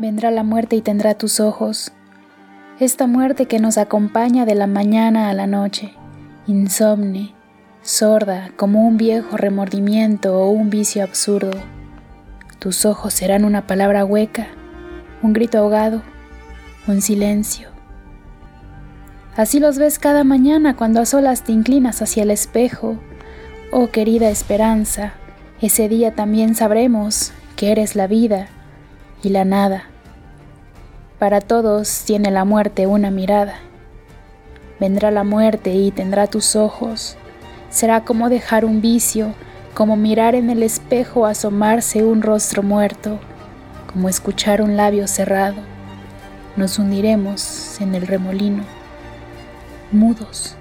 Vendrá la muerte y tendrá tus ojos, esta muerte que nos acompaña de la mañana a la noche, insomne, sorda como un viejo remordimiento o un vicio absurdo. Tus ojos serán una palabra hueca, un grito ahogado, un silencio. Así los ves cada mañana cuando a solas te inclinas hacia el espejo. Oh querida esperanza, ese día también sabremos que eres la vida y la nada. Para todos tiene la muerte una mirada. Vendrá la muerte y tendrá tus ojos. Será como dejar un vicio, como mirar en el espejo asomarse un rostro muerto, como escuchar un labio cerrado. Nos hundiremos en el remolino, mudos.